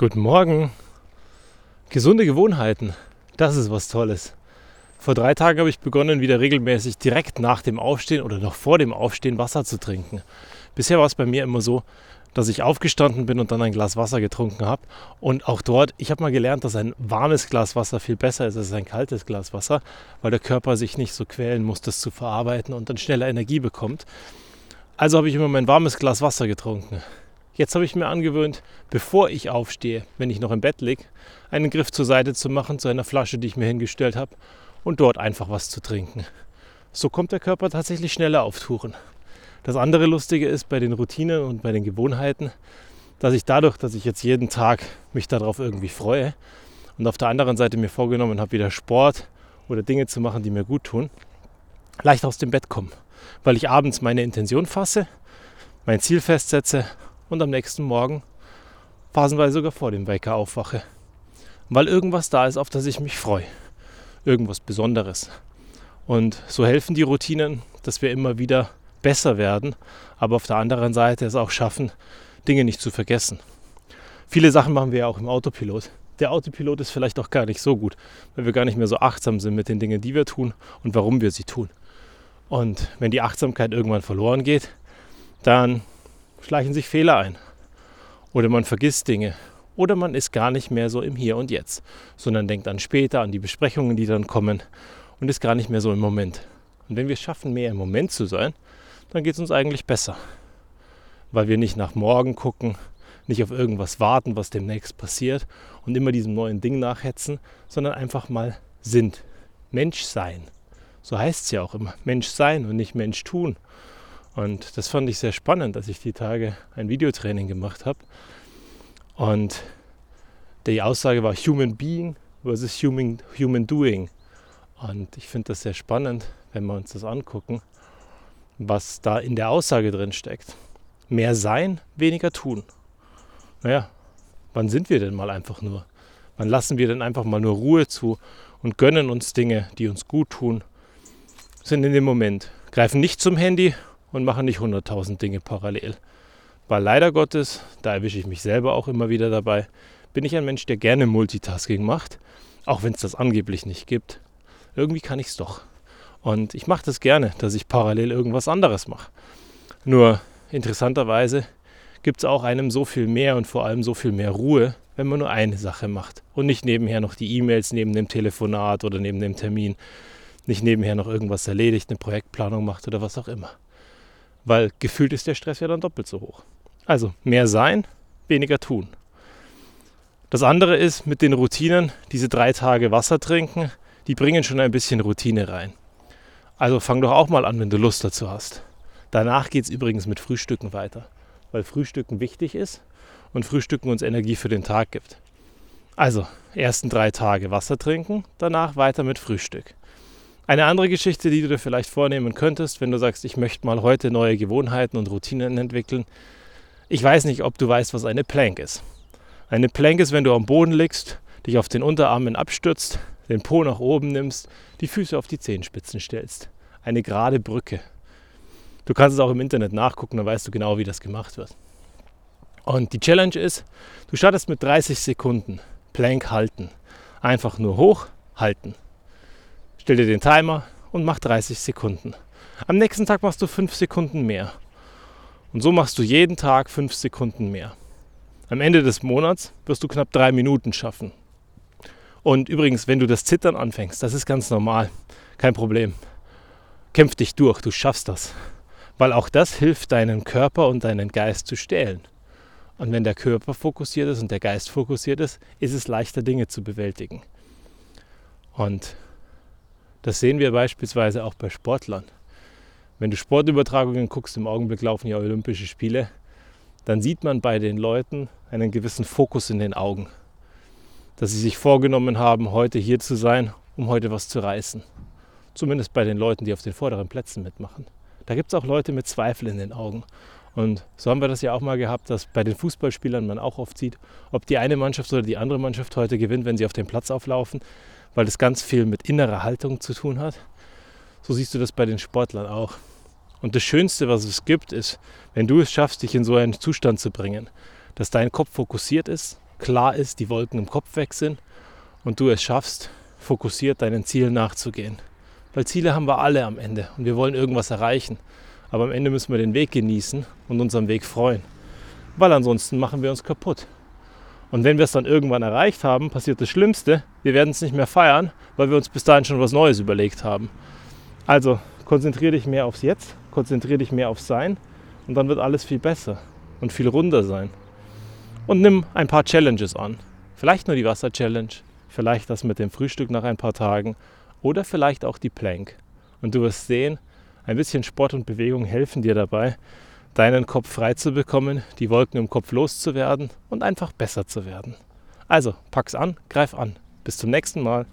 Guten Morgen. Gesunde Gewohnheiten, das ist was Tolles. Vor drei Tagen habe ich begonnen, wieder regelmäßig direkt nach dem Aufstehen oder noch vor dem Aufstehen Wasser zu trinken. Bisher war es bei mir immer so, dass ich aufgestanden bin und dann ein Glas Wasser getrunken habe. Und auch dort, ich habe mal gelernt, dass ein warmes Glas Wasser viel besser ist als ein kaltes Glas Wasser, weil der Körper sich nicht so quälen muss, das zu verarbeiten und dann schneller Energie bekommt. Also habe ich immer mein warmes Glas Wasser getrunken. Jetzt habe ich mir angewöhnt, bevor ich aufstehe, wenn ich noch im Bett liege, einen Griff zur Seite zu machen, zu einer Flasche, die ich mir hingestellt habe, und dort einfach was zu trinken. So kommt der Körper tatsächlich schneller auf Touren. Das andere Lustige ist bei den Routinen und bei den Gewohnheiten, dass ich dadurch, dass ich jetzt jeden Tag mich darauf irgendwie freue und auf der anderen Seite mir vorgenommen habe, wieder Sport oder Dinge zu machen, die mir gut tun, leicht aus dem Bett komme, weil ich abends meine Intention fasse, mein Ziel festsetze und am nächsten Morgen phasenweise sogar vor dem Wecker aufwache. Weil irgendwas da ist, auf das ich mich freue. Irgendwas Besonderes. Und so helfen die Routinen, dass wir immer wieder besser werden, aber auf der anderen Seite es auch schaffen, Dinge nicht zu vergessen. Viele Sachen machen wir ja auch im Autopilot. Der Autopilot ist vielleicht auch gar nicht so gut, weil wir gar nicht mehr so achtsam sind mit den Dingen, die wir tun und warum wir sie tun. Und wenn die Achtsamkeit irgendwann verloren geht, dann schleichen sich Fehler ein. Oder man vergisst Dinge. Oder man ist gar nicht mehr so im Hier und Jetzt, sondern denkt an später, an die Besprechungen, die dann kommen und ist gar nicht mehr so im Moment. Und wenn wir es schaffen, mehr im Moment zu sein, dann geht es uns eigentlich besser. Weil wir nicht nach morgen gucken, nicht auf irgendwas warten, was demnächst passiert und immer diesem neuen Ding nachhetzen, sondern einfach mal sind. Mensch sein. So heißt es ja auch immer. Mensch sein und nicht Mensch tun. Und das fand ich sehr spannend, dass ich die Tage ein Videotraining gemacht habe. Und die Aussage war Human Being versus Human, human Doing. Und ich finde das sehr spannend, wenn wir uns das angucken, was da in der Aussage drin steckt. Mehr sein, weniger tun. Naja, wann sind wir denn mal einfach nur? Wann lassen wir denn einfach mal nur Ruhe zu und gönnen uns Dinge, die uns gut tun? Sind in dem Moment. Greifen nicht zum Handy und mache nicht 100.000 Dinge parallel. Weil leider Gottes, da erwische ich mich selber auch immer wieder dabei, bin ich ein Mensch, der gerne Multitasking macht, auch wenn es das angeblich nicht gibt. Irgendwie kann ich es doch. Und ich mache das gerne, dass ich parallel irgendwas anderes mache. Nur interessanterweise gibt es auch einem so viel mehr und vor allem so viel mehr Ruhe, wenn man nur eine Sache macht und nicht nebenher noch die E-Mails neben dem Telefonat oder neben dem Termin, nicht nebenher noch irgendwas erledigt, eine Projektplanung macht oder was auch immer weil gefühlt ist der Stress ja dann doppelt so hoch. Also mehr sein, weniger tun. Das andere ist mit den Routinen, diese drei Tage Wasser trinken, die bringen schon ein bisschen Routine rein. Also fang doch auch mal an, wenn du Lust dazu hast. Danach geht es übrigens mit Frühstücken weiter, weil Frühstücken wichtig ist und Frühstücken uns Energie für den Tag gibt. Also, ersten drei Tage Wasser trinken, danach weiter mit Frühstück. Eine andere Geschichte, die du dir vielleicht vornehmen könntest, wenn du sagst, ich möchte mal heute neue Gewohnheiten und Routinen entwickeln. Ich weiß nicht, ob du weißt, was eine Plank ist. Eine Plank ist, wenn du am Boden liegst, dich auf den Unterarmen abstützt, den Po nach oben nimmst, die Füße auf die Zehenspitzen stellst. Eine gerade Brücke. Du kannst es auch im Internet nachgucken, dann weißt du genau, wie das gemacht wird. Und die Challenge ist, du startest mit 30 Sekunden Plank halten. Einfach nur hoch halten. Stell dir den Timer und mach 30 Sekunden. Am nächsten Tag machst du 5 Sekunden mehr. Und so machst du jeden Tag 5 Sekunden mehr. Am Ende des Monats wirst du knapp 3 Minuten schaffen. Und übrigens, wenn du das Zittern anfängst, das ist ganz normal. Kein Problem. Kämpf dich durch, du schaffst das. Weil auch das hilft deinem Körper und deinen Geist zu stählen. Und wenn der Körper fokussiert ist und der Geist fokussiert ist, ist es leichter, Dinge zu bewältigen. Und das sehen wir beispielsweise auch bei Sportlern. Wenn du Sportübertragungen guckst, im Augenblick laufen ja Olympische Spiele, dann sieht man bei den Leuten einen gewissen Fokus in den Augen. Dass sie sich vorgenommen haben, heute hier zu sein, um heute was zu reißen. Zumindest bei den Leuten, die auf den vorderen Plätzen mitmachen. Da gibt es auch Leute mit Zweifel in den Augen. Und so haben wir das ja auch mal gehabt, dass bei den Fußballspielern man auch oft sieht, ob die eine Mannschaft oder die andere Mannschaft heute gewinnt, wenn sie auf den Platz auflaufen weil das ganz viel mit innerer Haltung zu tun hat. So siehst du das bei den Sportlern auch. Und das Schönste, was es gibt, ist, wenn du es schaffst, dich in so einen Zustand zu bringen, dass dein Kopf fokussiert ist klar ist, die Wolken im Kopf weg sind und du es schaffst, fokussiert deinen Zielen nachzugehen. Weil Ziele haben wir alle am Ende und wir wollen irgendwas erreichen. Aber am Ende müssen wir den Weg genießen und uns am Weg freuen. Weil ansonsten machen wir uns kaputt. Und wenn wir es dann irgendwann erreicht haben, passiert das Schlimmste. Wir werden es nicht mehr feiern, weil wir uns bis dahin schon was Neues überlegt haben. Also konzentriere dich mehr aufs Jetzt, konzentriere dich mehr aufs Sein und dann wird alles viel besser und viel runder sein. Und nimm ein paar Challenges an. Vielleicht nur die Wasser-Challenge, vielleicht das mit dem Frühstück nach ein paar Tagen oder vielleicht auch die Plank. Und du wirst sehen, ein bisschen Sport und Bewegung helfen dir dabei, deinen Kopf frei zu bekommen, die Wolken im Kopf loszuwerden und einfach besser zu werden. Also, pack's an, greif an. Bis zum nächsten Mal.